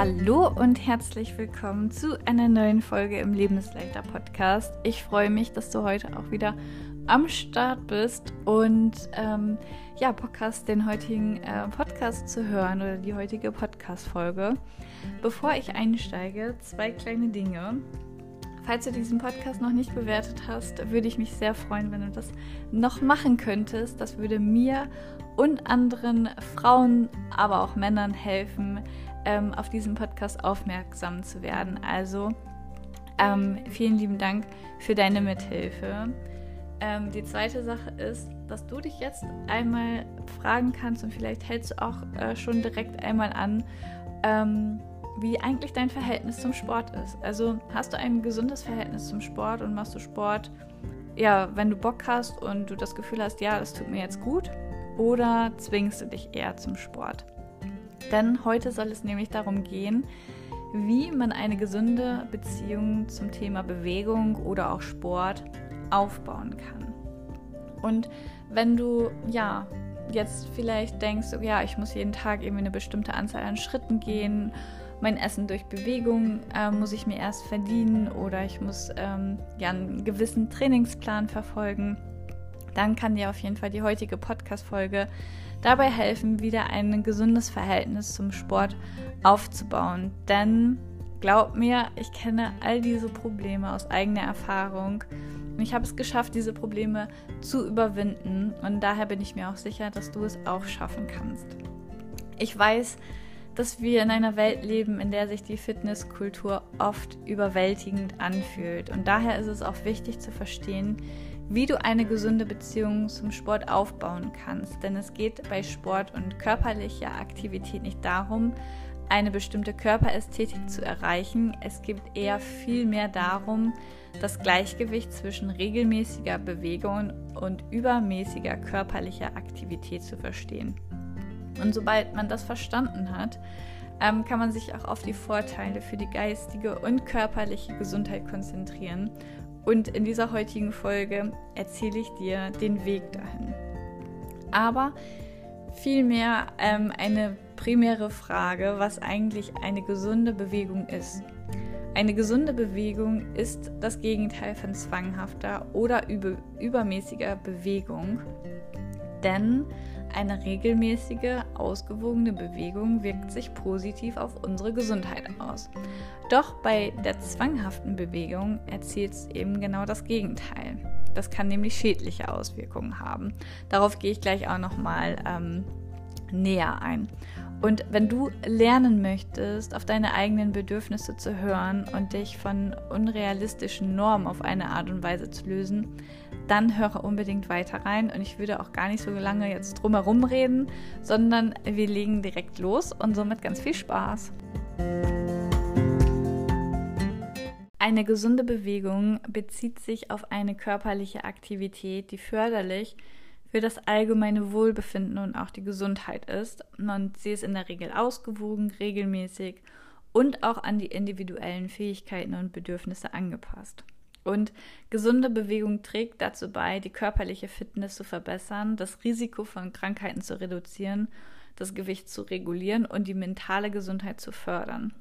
Hallo und herzlich willkommen zu einer neuen Folge im Lebensleiter Podcast. Ich freue mich, dass du heute auch wieder am Start bist und ähm, ja, Podcast, den heutigen äh, Podcast zu hören oder die heutige Podcast-Folge. Bevor ich einsteige, zwei kleine Dinge. Falls du diesen Podcast noch nicht bewertet hast, würde ich mich sehr freuen, wenn du das noch machen könntest. Das würde mir und anderen Frauen, aber auch Männern helfen, ähm, auf diesen Podcast aufmerksam zu werden. Also ähm, vielen lieben Dank für deine Mithilfe. Ähm, die zweite Sache ist, dass du dich jetzt einmal fragen kannst und vielleicht hältst du auch äh, schon direkt einmal an, ähm, wie eigentlich dein Verhältnis zum Sport ist. Also hast du ein gesundes Verhältnis zum Sport und machst du Sport, ja, wenn du Bock hast und du das Gefühl hast, ja, das tut mir jetzt gut, oder zwingst du dich eher zum Sport? Denn heute soll es nämlich darum gehen, wie man eine gesunde Beziehung zum Thema Bewegung oder auch Sport aufbauen kann. Und wenn du ja jetzt vielleicht denkst, ja, ich muss jeden Tag irgendwie eine bestimmte Anzahl an Schritten gehen, mein Essen durch Bewegung äh, muss ich mir erst verdienen oder ich muss ähm, ja einen gewissen Trainingsplan verfolgen, dann kann dir auf jeden Fall die heutige Podcast-Folge dabei helfen, wieder ein gesundes Verhältnis zum Sport aufzubauen. Denn glaub mir, ich kenne all diese Probleme aus eigener Erfahrung. Und ich habe es geschafft, diese Probleme zu überwinden. Und daher bin ich mir auch sicher, dass du es auch schaffen kannst. Ich weiß, dass wir in einer Welt leben, in der sich die Fitnesskultur oft überwältigend anfühlt. Und daher ist es auch wichtig zu verstehen, wie du eine gesunde Beziehung zum Sport aufbauen kannst. Denn es geht bei Sport und körperlicher Aktivität nicht darum, eine bestimmte Körperästhetik zu erreichen. Es geht eher viel mehr darum, das Gleichgewicht zwischen regelmäßiger Bewegung und übermäßiger körperlicher Aktivität zu verstehen. Und sobald man das verstanden hat, ähm, kann man sich auch auf die Vorteile für die geistige und körperliche Gesundheit konzentrieren und in dieser heutigen Folge erzähle ich dir den Weg dahin. Aber vielmehr ähm, eine primäre Frage, was eigentlich eine gesunde Bewegung ist. Eine gesunde Bewegung ist das Gegenteil von zwanghafter oder über, übermäßiger Bewegung, denn eine regelmäßige, ausgewogene Bewegung wirkt sich positiv auf unsere Gesundheit aus. Doch bei der zwanghaften Bewegung erzielt es eben genau das Gegenteil. Das kann nämlich schädliche Auswirkungen haben. Darauf gehe ich gleich auch nochmal ähm, näher ein. Und wenn du lernen möchtest, auf deine eigenen Bedürfnisse zu hören und dich von unrealistischen Normen auf eine Art und Weise zu lösen, dann höre unbedingt weiter rein. Und ich würde auch gar nicht so lange jetzt drumherum reden, sondern wir legen direkt los und somit ganz viel Spaß. Eine gesunde Bewegung bezieht sich auf eine körperliche Aktivität, die förderlich für das allgemeine Wohlbefinden und auch die Gesundheit ist. Und sie ist in der Regel ausgewogen, regelmäßig und auch an die individuellen Fähigkeiten und Bedürfnisse angepasst. Und gesunde Bewegung trägt dazu bei, die körperliche Fitness zu verbessern, das Risiko von Krankheiten zu reduzieren, das Gewicht zu regulieren und die mentale Gesundheit zu fördern.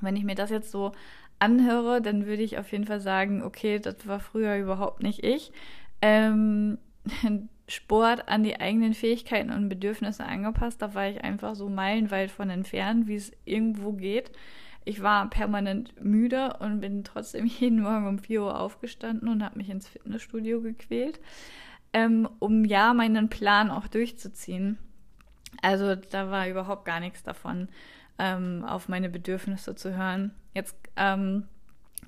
Wenn ich mir das jetzt so anhöre, dann würde ich auf jeden Fall sagen, okay, das war früher überhaupt nicht ich. Ähm, Sport an die eigenen Fähigkeiten und Bedürfnisse angepasst, da war ich einfach so meilenweit von entfernt, wie es irgendwo geht. Ich war permanent müde und bin trotzdem jeden Morgen um 4 Uhr aufgestanden und habe mich ins Fitnessstudio gequält, ähm, um ja meinen Plan auch durchzuziehen. Also da war überhaupt gar nichts davon, ähm, auf meine Bedürfnisse zu hören. Jetzt ähm,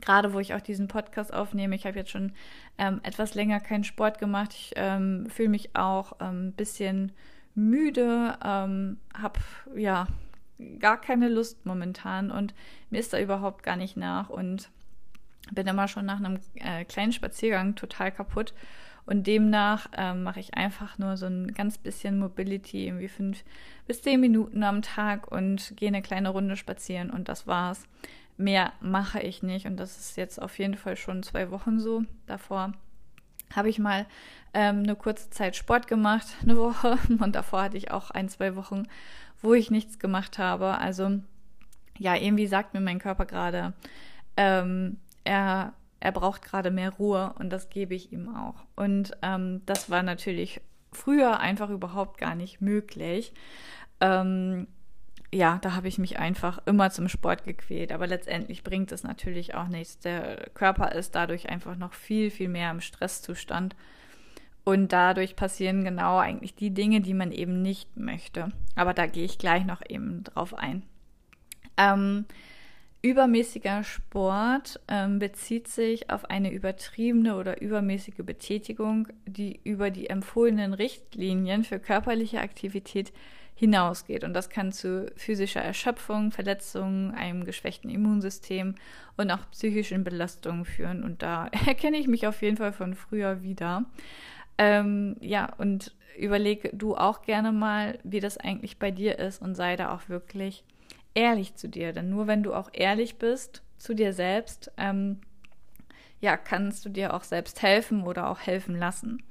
gerade wo ich auch diesen Podcast aufnehme, ich habe jetzt schon ähm, etwas länger keinen Sport gemacht. Ich ähm, fühle mich auch ein ähm, bisschen müde, ähm, habe ja gar keine Lust momentan und mir ist da überhaupt gar nicht nach und bin immer schon nach einem äh, kleinen Spaziergang total kaputt. Und demnach ähm, mache ich einfach nur so ein ganz bisschen Mobility, irgendwie fünf bis zehn Minuten am Tag und gehe eine kleine Runde spazieren und das war's. Mehr mache ich nicht und das ist jetzt auf jeden Fall schon zwei Wochen so. Davor habe ich mal ähm, eine kurze Zeit Sport gemacht, eine Woche und davor hatte ich auch ein, zwei Wochen, wo ich nichts gemacht habe. Also ja, irgendwie sagt mir mein Körper gerade, ähm, er, er braucht gerade mehr Ruhe und das gebe ich ihm auch. Und ähm, das war natürlich früher einfach überhaupt gar nicht möglich. Ähm, ja, da habe ich mich einfach immer zum Sport gequält. Aber letztendlich bringt es natürlich auch nichts. Der Körper ist dadurch einfach noch viel, viel mehr im Stresszustand. Und dadurch passieren genau eigentlich die Dinge, die man eben nicht möchte. Aber da gehe ich gleich noch eben drauf ein. Ähm, übermäßiger Sport ähm, bezieht sich auf eine übertriebene oder übermäßige Betätigung, die über die empfohlenen Richtlinien für körperliche Aktivität hinausgeht. Und das kann zu physischer Erschöpfung, Verletzungen, einem geschwächten Immunsystem und auch psychischen Belastungen führen. Und da erkenne ich mich auf jeden Fall von früher wieder. Ähm, ja, und überlege du auch gerne mal, wie das eigentlich bei dir ist und sei da auch wirklich ehrlich zu dir. Denn nur wenn du auch ehrlich bist zu dir selbst, ähm, ja, kannst du dir auch selbst helfen oder auch helfen lassen.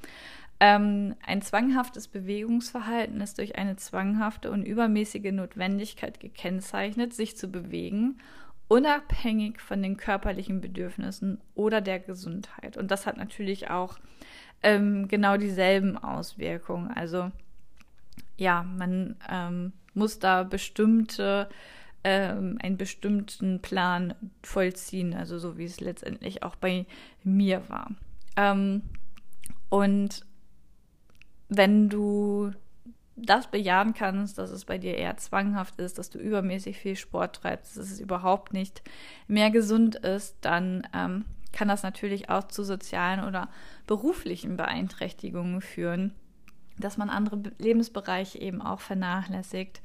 Ähm, ein zwanghaftes Bewegungsverhalten ist durch eine zwanghafte und übermäßige Notwendigkeit gekennzeichnet, sich zu bewegen, unabhängig von den körperlichen Bedürfnissen oder der Gesundheit. Und das hat natürlich auch ähm, genau dieselben Auswirkungen. Also ja, man ähm, muss da bestimmte ähm, einen bestimmten Plan vollziehen, also so wie es letztendlich auch bei mir war. Ähm, und wenn du das bejahen kannst, dass es bei dir eher zwanghaft ist, dass du übermäßig viel Sport treibst, dass es überhaupt nicht mehr gesund ist, dann ähm, kann das natürlich auch zu sozialen oder beruflichen Beeinträchtigungen führen, dass man andere Lebensbereiche eben auch vernachlässigt.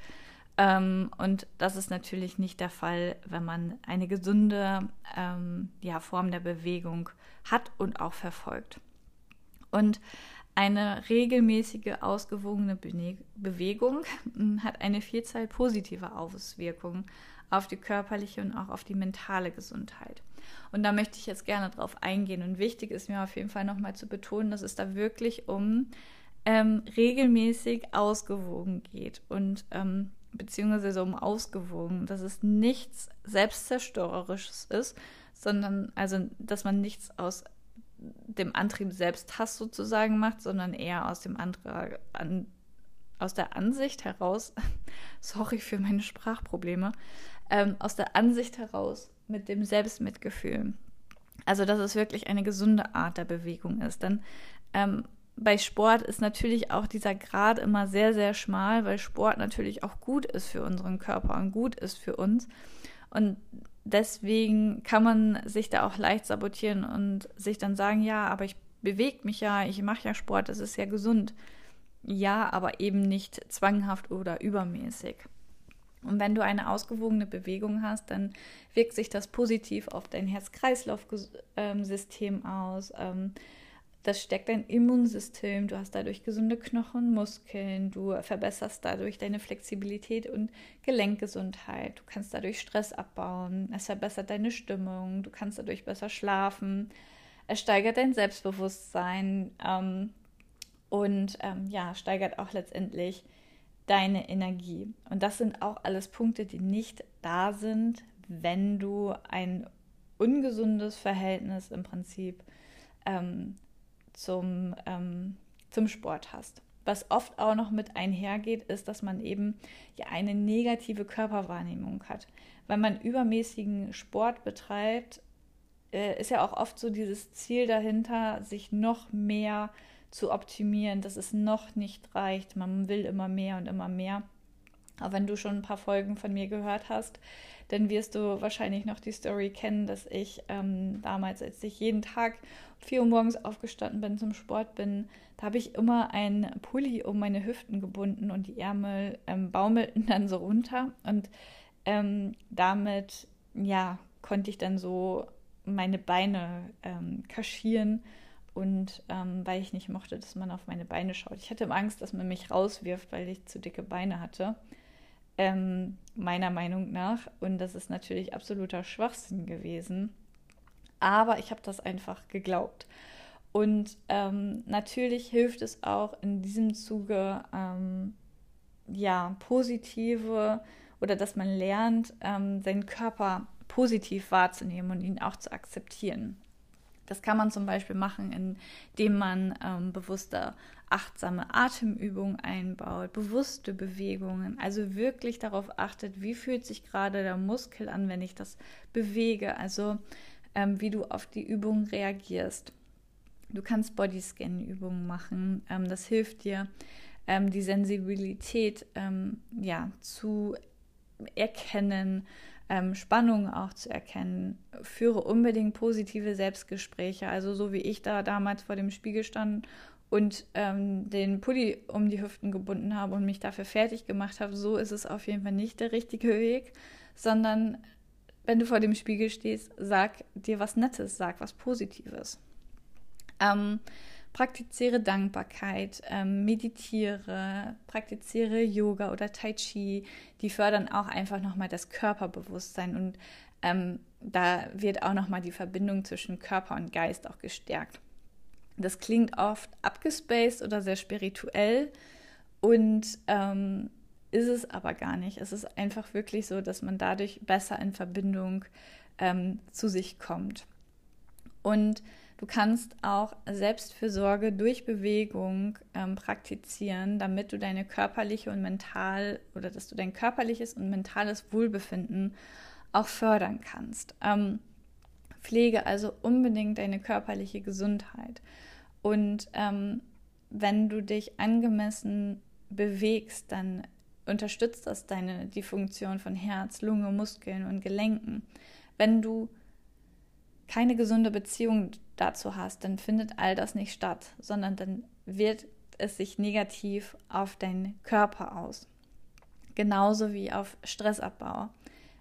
Ähm, und das ist natürlich nicht der Fall, wenn man eine gesunde ähm, ja, Form der Bewegung hat und auch verfolgt. Und eine regelmäßige, ausgewogene Bewegung hm, hat eine Vielzahl positiver Auswirkungen auf die körperliche und auch auf die mentale Gesundheit. Und da möchte ich jetzt gerne drauf eingehen. Und wichtig ist mir auf jeden Fall nochmal zu betonen, dass es da wirklich um ähm, regelmäßig ausgewogen geht und ähm, beziehungsweise um ausgewogen, dass es nichts Selbstzerstörerisches ist, sondern also, dass man nichts aus dem Antrieb selbst Hass sozusagen macht, sondern eher aus dem Antrag, an, aus der Ansicht heraus, sorry für meine Sprachprobleme, ähm, aus der Ansicht heraus mit dem Selbstmitgefühl. Also, dass es wirklich eine gesunde Art der Bewegung ist. Denn ähm, bei Sport ist natürlich auch dieser Grad immer sehr, sehr schmal, weil Sport natürlich auch gut ist für unseren Körper und gut ist für uns. Und deswegen kann man sich da auch leicht sabotieren und sich dann sagen, ja, aber ich bewege mich ja, ich mache ja Sport, das ist ja gesund. Ja, aber eben nicht zwanghaft oder übermäßig. Und wenn du eine ausgewogene Bewegung hast, dann wirkt sich das positiv auf dein Herz-Kreislauf-System aus. Ähm, das stärkt dein Immunsystem, du hast dadurch gesunde Knochen, Muskeln, du verbesserst dadurch deine Flexibilität und Gelenkgesundheit, du kannst dadurch Stress abbauen, es verbessert deine Stimmung, du kannst dadurch besser schlafen, es steigert dein Selbstbewusstsein ähm, und ähm, ja, steigert auch letztendlich deine Energie. Und das sind auch alles Punkte, die nicht da sind, wenn du ein ungesundes Verhältnis im Prinzip ähm, zum, ähm, zum Sport hast. Was oft auch noch mit einhergeht, ist, dass man eben ja eine negative Körperwahrnehmung hat. Wenn man übermäßigen Sport betreibt, äh, ist ja auch oft so dieses Ziel dahinter, sich noch mehr zu optimieren, dass es noch nicht reicht. Man will immer mehr und immer mehr. Aber wenn du schon ein paar Folgen von mir gehört hast, dann wirst du wahrscheinlich noch die Story kennen, dass ich ähm, damals, als ich jeden Tag um 4 Uhr morgens aufgestanden bin zum Sport bin, da habe ich immer einen Pulli um meine Hüften gebunden und die Ärmel ähm, baumelten dann so runter. Und ähm, damit, ja, konnte ich dann so meine Beine ähm, kaschieren. Und ähm, weil ich nicht mochte, dass man auf meine Beine schaut. Ich hatte Angst, dass man mich rauswirft, weil ich zu dicke Beine hatte ähm, meiner Meinung nach. Und das ist natürlich absoluter Schwachsinn gewesen. Aber ich habe das einfach geglaubt. Und ähm, natürlich hilft es auch in diesem Zuge, ähm, ja, positive oder dass man lernt, ähm, seinen Körper positiv wahrzunehmen und ihn auch zu akzeptieren. Das kann man zum Beispiel machen, indem man ähm, bewusste, achtsame Atemübungen einbaut, bewusste Bewegungen, also wirklich darauf achtet, wie fühlt sich gerade der Muskel an, wenn ich das bewege, also ähm, wie du auf die Übung reagierst. Du kannst Bodyscan-Übungen machen. Ähm, das hilft dir, ähm, die Sensibilität ähm, ja, zu erkennen, ähm, Spannungen auch zu erkennen. Führe unbedingt positive Selbstgespräche. Also so wie ich da damals vor dem Spiegel stand und ähm, den Pulli um die Hüften gebunden habe und mich dafür fertig gemacht habe, so ist es auf jeden Fall nicht der richtige Weg, sondern wenn du vor dem Spiegel stehst, sag dir was Nettes, sag was Positives. Ähm, praktiziere Dankbarkeit, ähm, meditiere, praktiziere Yoga oder Tai Chi. Die fördern auch einfach nochmal das Körperbewusstsein und ähm, da wird auch nochmal die Verbindung zwischen Körper und Geist auch gestärkt. Das klingt oft abgespaced oder sehr spirituell und ähm, ist es aber gar nicht. Es ist einfach wirklich so, dass man dadurch besser in Verbindung ähm, zu sich kommt. Und Du kannst auch Selbstfürsorge durch Bewegung ähm, praktizieren, damit du deine körperliche und mental oder dass du dein körperliches und mentales Wohlbefinden auch fördern kannst. Ähm, pflege also unbedingt deine körperliche Gesundheit. Und ähm, wenn du dich angemessen bewegst, dann unterstützt das deine, die Funktion von Herz, Lunge, Muskeln und Gelenken. Wenn du keine gesunde Beziehung dazu hast, dann findet all das nicht statt, sondern dann wird es sich negativ auf deinen Körper aus. Genauso wie auf Stressabbau.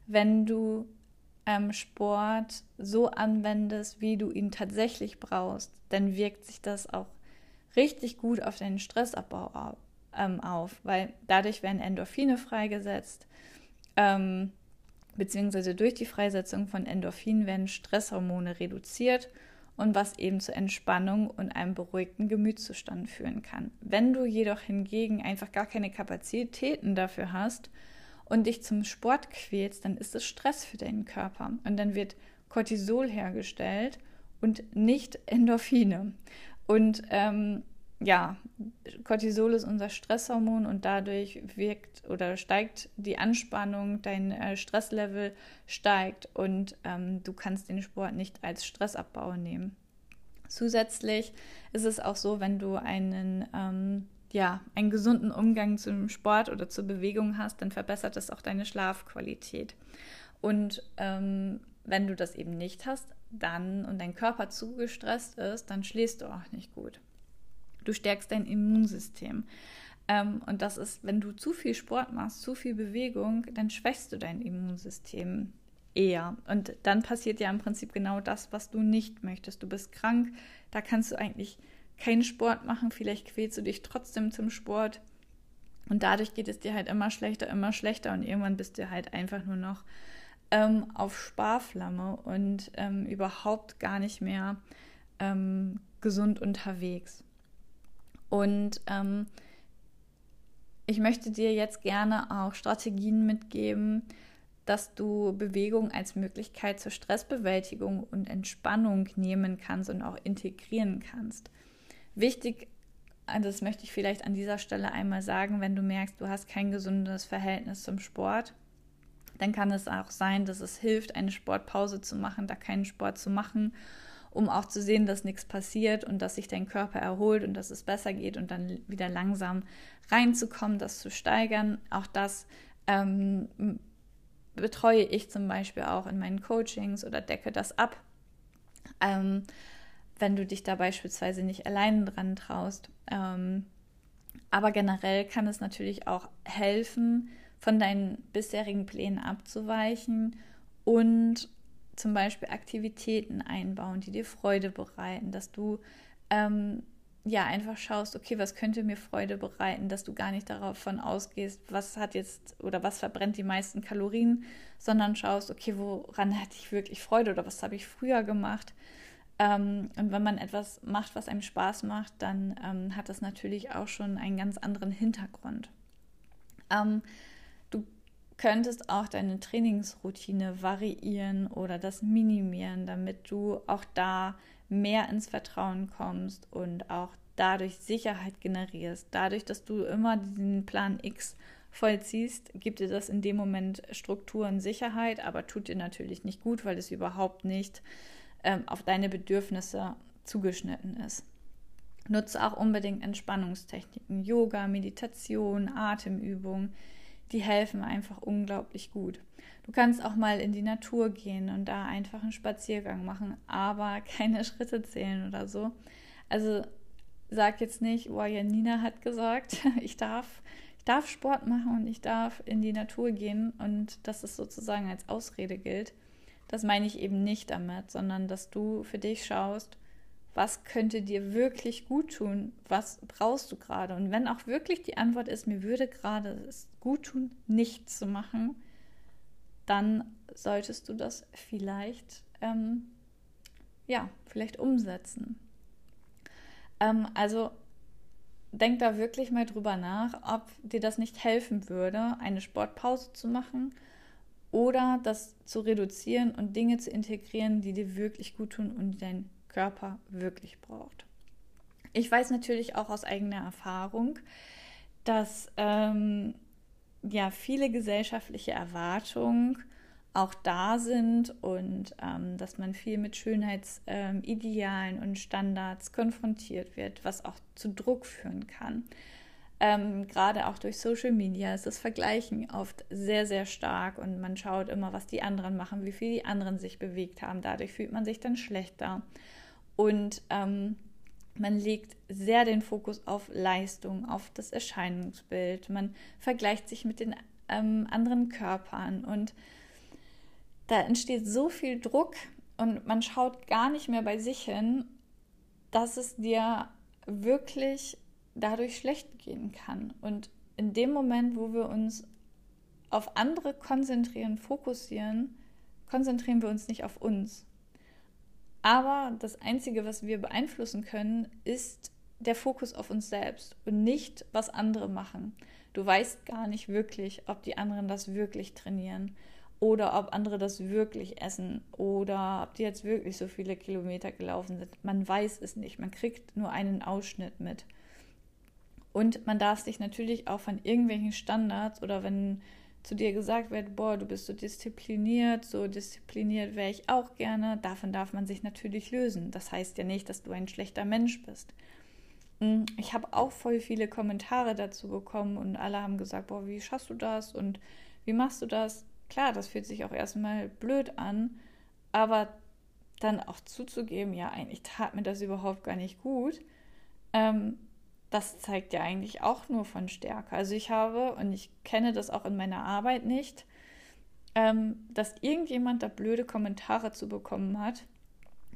Wenn du ähm, Sport so anwendest, wie du ihn tatsächlich brauchst, dann wirkt sich das auch richtig gut auf deinen Stressabbau auf, ähm, auf weil dadurch werden Endorphine freigesetzt. Ähm, beziehungsweise durch die Freisetzung von Endorphinen werden Stresshormone reduziert und was eben zur Entspannung und einem beruhigten Gemütszustand führen kann. Wenn du jedoch hingegen einfach gar keine Kapazitäten dafür hast und dich zum Sport quälst, dann ist es Stress für deinen Körper und dann wird Cortisol hergestellt und nicht Endorphine. Und ähm, ja, Cortisol ist unser Stresshormon und dadurch wirkt oder steigt die Anspannung, dein äh, Stresslevel steigt und ähm, du kannst den Sport nicht als Stressabbau nehmen. Zusätzlich ist es auch so, wenn du einen, ähm, ja, einen gesunden Umgang zum Sport oder zur Bewegung hast, dann verbessert das auch deine Schlafqualität. Und ähm, wenn du das eben nicht hast, dann und dein Körper zu gestresst ist, dann schläfst du auch nicht gut. Du stärkst dein Immunsystem. Ähm, und das ist, wenn du zu viel Sport machst, zu viel Bewegung, dann schwächst du dein Immunsystem eher. Und dann passiert ja im Prinzip genau das, was du nicht möchtest. Du bist krank, da kannst du eigentlich keinen Sport machen, vielleicht quälst du dich trotzdem zum Sport. Und dadurch geht es dir halt immer schlechter, immer schlechter und irgendwann bist du halt einfach nur noch ähm, auf Sparflamme und ähm, überhaupt gar nicht mehr ähm, gesund unterwegs. Und ähm, ich möchte dir jetzt gerne auch Strategien mitgeben, dass du Bewegung als Möglichkeit zur Stressbewältigung und Entspannung nehmen kannst und auch integrieren kannst. Wichtig, das möchte ich vielleicht an dieser Stelle einmal sagen, wenn du merkst, du hast kein gesundes Verhältnis zum Sport, dann kann es auch sein, dass es hilft, eine Sportpause zu machen, da keinen Sport zu machen um auch zu sehen, dass nichts passiert und dass sich dein Körper erholt und dass es besser geht und dann wieder langsam reinzukommen, das zu steigern. Auch das ähm, betreue ich zum Beispiel auch in meinen Coachings oder decke das ab. Ähm, wenn du dich da beispielsweise nicht alleine dran traust. Ähm, aber generell kann es natürlich auch helfen, von deinen bisherigen Plänen abzuweichen und zum Beispiel Aktivitäten einbauen, die dir Freude bereiten, dass du ähm, ja einfach schaust, okay, was könnte mir Freude bereiten, dass du gar nicht davon ausgehst, was hat jetzt oder was verbrennt die meisten Kalorien, sondern schaust, okay, woran hatte ich wirklich Freude oder was habe ich früher gemacht. Ähm, und wenn man etwas macht, was einem Spaß macht, dann ähm, hat das natürlich auch schon einen ganz anderen Hintergrund. Ähm, könntest auch deine Trainingsroutine variieren oder das minimieren, damit du auch da mehr ins Vertrauen kommst und auch dadurch Sicherheit generierst. Dadurch, dass du immer diesen Plan X vollziehst, gibt dir das in dem Moment Struktur und Sicherheit, aber tut dir natürlich nicht gut, weil es überhaupt nicht ähm, auf deine Bedürfnisse zugeschnitten ist. Nutze auch unbedingt Entspannungstechniken, Yoga, Meditation, Atemübungen. Die helfen einfach unglaublich gut. Du kannst auch mal in die Natur gehen und da einfach einen Spaziergang machen, aber keine Schritte zählen oder so. Also sag jetzt nicht, oh, Janina hat gesagt, ich darf, ich darf Sport machen und ich darf in die Natur gehen und dass es sozusagen als Ausrede gilt. Das meine ich eben nicht damit, sondern dass du für dich schaust, was könnte dir wirklich gut tun, was brauchst du gerade. Und wenn auch wirklich die Antwort ist, mir würde gerade es gut tun, nichts zu machen, dann solltest du das vielleicht, ähm, ja, vielleicht umsetzen. Ähm, also denk da wirklich mal drüber nach, ob dir das nicht helfen würde, eine Sportpause zu machen oder das zu reduzieren und Dinge zu integrieren, die dir wirklich gut tun und dein Körper wirklich braucht. Ich weiß natürlich auch aus eigener Erfahrung, dass ähm, ja viele gesellschaftliche Erwartungen auch da sind und ähm, dass man viel mit Schönheitsidealen ähm, und Standards konfrontiert wird, was auch zu Druck führen kann. Ähm, Gerade auch durch Social Media ist das Vergleichen oft sehr, sehr stark und man schaut immer, was die anderen machen, wie viel die anderen sich bewegt haben. Dadurch fühlt man sich dann schlechter. Und ähm, man legt sehr den Fokus auf Leistung, auf das Erscheinungsbild. Man vergleicht sich mit den ähm, anderen Körpern und da entsteht so viel Druck und man schaut gar nicht mehr bei sich hin, dass es dir wirklich dadurch schlecht gehen kann. Und in dem Moment, wo wir uns auf andere konzentrieren, fokussieren, konzentrieren wir uns nicht auf uns. Aber das Einzige, was wir beeinflussen können, ist der Fokus auf uns selbst und nicht, was andere machen. Du weißt gar nicht wirklich, ob die anderen das wirklich trainieren oder ob andere das wirklich essen oder ob die jetzt wirklich so viele Kilometer gelaufen sind. Man weiß es nicht. Man kriegt nur einen Ausschnitt mit. Und man darf sich natürlich auch von irgendwelchen Standards oder wenn zu dir gesagt wird, boah, du bist so diszipliniert, so diszipliniert wäre ich auch gerne, davon darf man sich natürlich lösen. Das heißt ja nicht, dass du ein schlechter Mensch bist. Hm, ich habe auch voll viele Kommentare dazu bekommen und alle haben gesagt, boah, wie schaffst du das und wie machst du das? Klar, das fühlt sich auch erstmal blöd an, aber dann auch zuzugeben, ja, eigentlich tat mir das überhaupt gar nicht gut, ähm, das zeigt ja eigentlich auch nur von Stärke. Also ich habe, und ich kenne das auch in meiner Arbeit nicht, ähm, dass irgendjemand da blöde Kommentare zu bekommen hat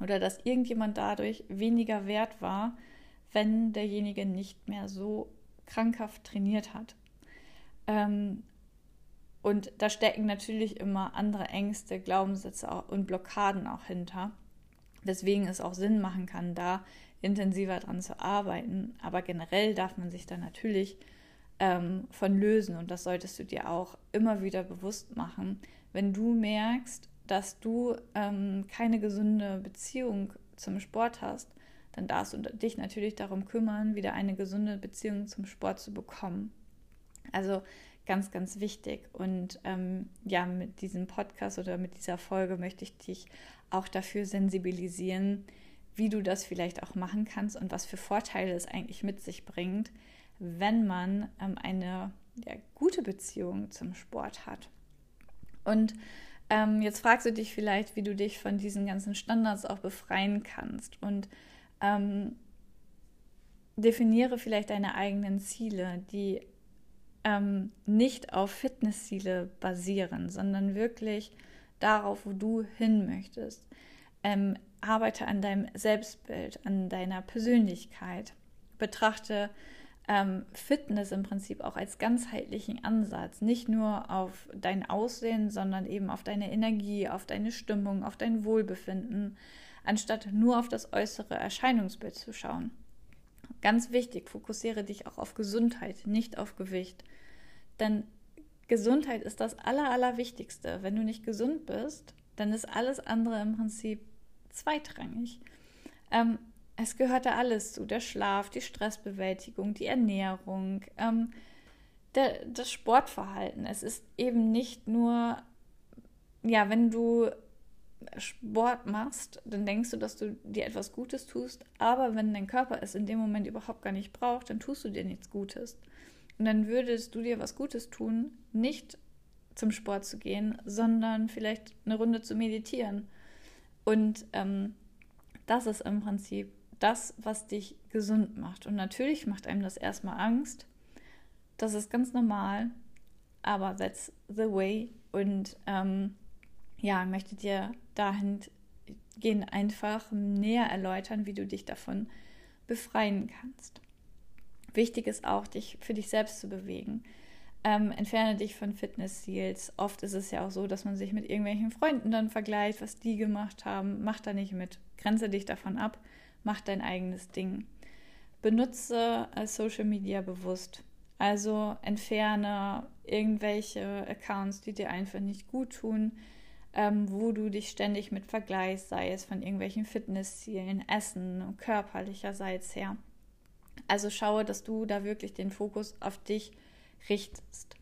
oder dass irgendjemand dadurch weniger wert war, wenn derjenige nicht mehr so krankhaft trainiert hat. Ähm, und da stecken natürlich immer andere Ängste, Glaubenssätze und Blockaden auch hinter. Deswegen es auch Sinn machen kann, da intensiver dran zu arbeiten. Aber generell darf man sich da natürlich ähm, von lösen und das solltest du dir auch immer wieder bewusst machen. Wenn du merkst, dass du ähm, keine gesunde Beziehung zum Sport hast, dann darfst du dich natürlich darum kümmern, wieder eine gesunde Beziehung zum Sport zu bekommen. Also ganz, ganz wichtig. Und ähm, ja, mit diesem Podcast oder mit dieser Folge möchte ich dich auch dafür sensibilisieren, wie du das vielleicht auch machen kannst und was für Vorteile es eigentlich mit sich bringt, wenn man ähm, eine ja, gute Beziehung zum Sport hat. Und ähm, jetzt fragst du dich vielleicht, wie du dich von diesen ganzen Standards auch befreien kannst und ähm, definiere vielleicht deine eigenen Ziele, die ähm, nicht auf Fitnessziele basieren, sondern wirklich darauf, wo du hin möchtest. Ähm, arbeite an deinem Selbstbild, an deiner Persönlichkeit. Betrachte ähm, Fitness im Prinzip auch als ganzheitlichen Ansatz, nicht nur auf dein Aussehen, sondern eben auf deine Energie, auf deine Stimmung, auf dein Wohlbefinden, anstatt nur auf das äußere Erscheinungsbild zu schauen. Ganz wichtig, fokussiere dich auch auf Gesundheit, nicht auf Gewicht. Denn Gesundheit ist das Aller, Allerwichtigste. Wenn du nicht gesund bist, dann ist alles andere im Prinzip zweitrangig. Ähm, es gehört da alles zu. Der Schlaf, die Stressbewältigung, die Ernährung, ähm, der, das Sportverhalten. Es ist eben nicht nur, ja, wenn du Sport machst, dann denkst du, dass du dir etwas Gutes tust, aber wenn dein Körper es in dem Moment überhaupt gar nicht braucht, dann tust du dir nichts Gutes. Und dann würdest du dir was Gutes tun, nicht zum Sport zu gehen, sondern vielleicht eine Runde zu meditieren. Und ähm, das ist im Prinzip das, was dich gesund macht. Und natürlich macht einem das erstmal Angst. Das ist ganz normal, aber that's the way. Und ähm, ja, möchte dir dahingehend einfach näher erläutern, wie du dich davon befreien kannst. Wichtig ist auch, dich für dich selbst zu bewegen. Ähm, entferne dich von Fitnessziels. Oft ist es ja auch so, dass man sich mit irgendwelchen Freunden dann vergleicht, was die gemacht haben. Mach da nicht mit. Grenze dich davon ab. Mach dein eigenes Ding. Benutze äh, Social Media bewusst. Also entferne irgendwelche Accounts, die dir einfach nicht gut tun, ähm, wo du dich ständig mit vergleichst, sei es von irgendwelchen Fitnesszielen, Essen, körperlicherseits her. Also schaue, dass du da wirklich den Fokus auf dich richtest.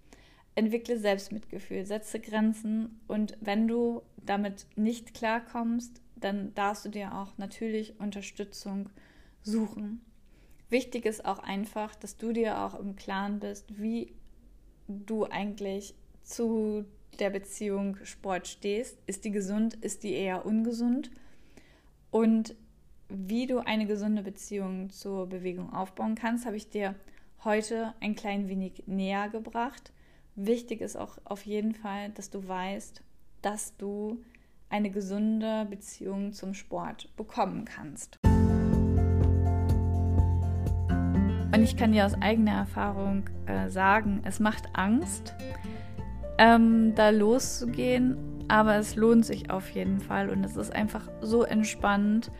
Entwickle Selbstmitgefühl, setze Grenzen und wenn du damit nicht klarkommst, dann darfst du dir auch natürlich Unterstützung suchen. Wichtig ist auch einfach, dass du dir auch im Klaren bist, wie du eigentlich zu der Beziehung Sport stehst. Ist die gesund, ist die eher ungesund? Und wie du eine gesunde Beziehung zur Bewegung aufbauen kannst, habe ich dir heute ein klein wenig näher gebracht. Wichtig ist auch auf jeden Fall, dass du weißt, dass du eine gesunde Beziehung zum Sport bekommen kannst. Und ich kann dir aus eigener Erfahrung äh, sagen, es macht Angst, ähm, da loszugehen, aber es lohnt sich auf jeden Fall und es ist einfach so entspannend,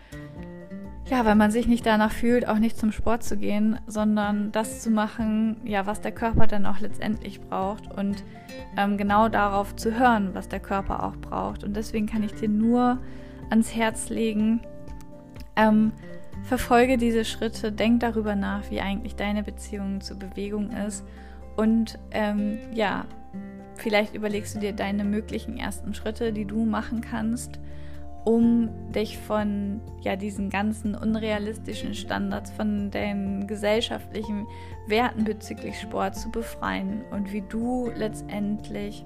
ja, weil man sich nicht danach fühlt, auch nicht zum Sport zu gehen, sondern das zu machen, ja, was der Körper dann auch letztendlich braucht und ähm, genau darauf zu hören, was der Körper auch braucht. Und deswegen kann ich dir nur ans Herz legen, ähm, verfolge diese Schritte, denk darüber nach, wie eigentlich deine Beziehung zur Bewegung ist und ähm, ja, vielleicht überlegst du dir deine möglichen ersten Schritte, die du machen kannst um dich von ja, diesen ganzen unrealistischen Standards, von den gesellschaftlichen Werten bezüglich Sport zu befreien und wie du letztendlich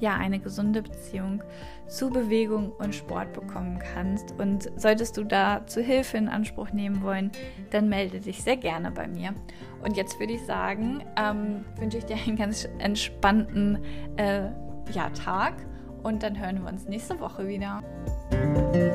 ja eine gesunde Beziehung zu Bewegung und Sport bekommen kannst. Und solltest du da zu Hilfe in Anspruch nehmen wollen, dann melde dich sehr gerne bei mir. Und jetzt würde ich sagen, ähm, wünsche ich dir einen ganz entspannten äh, ja, Tag und dann hören wir uns nächste Woche wieder. Bye.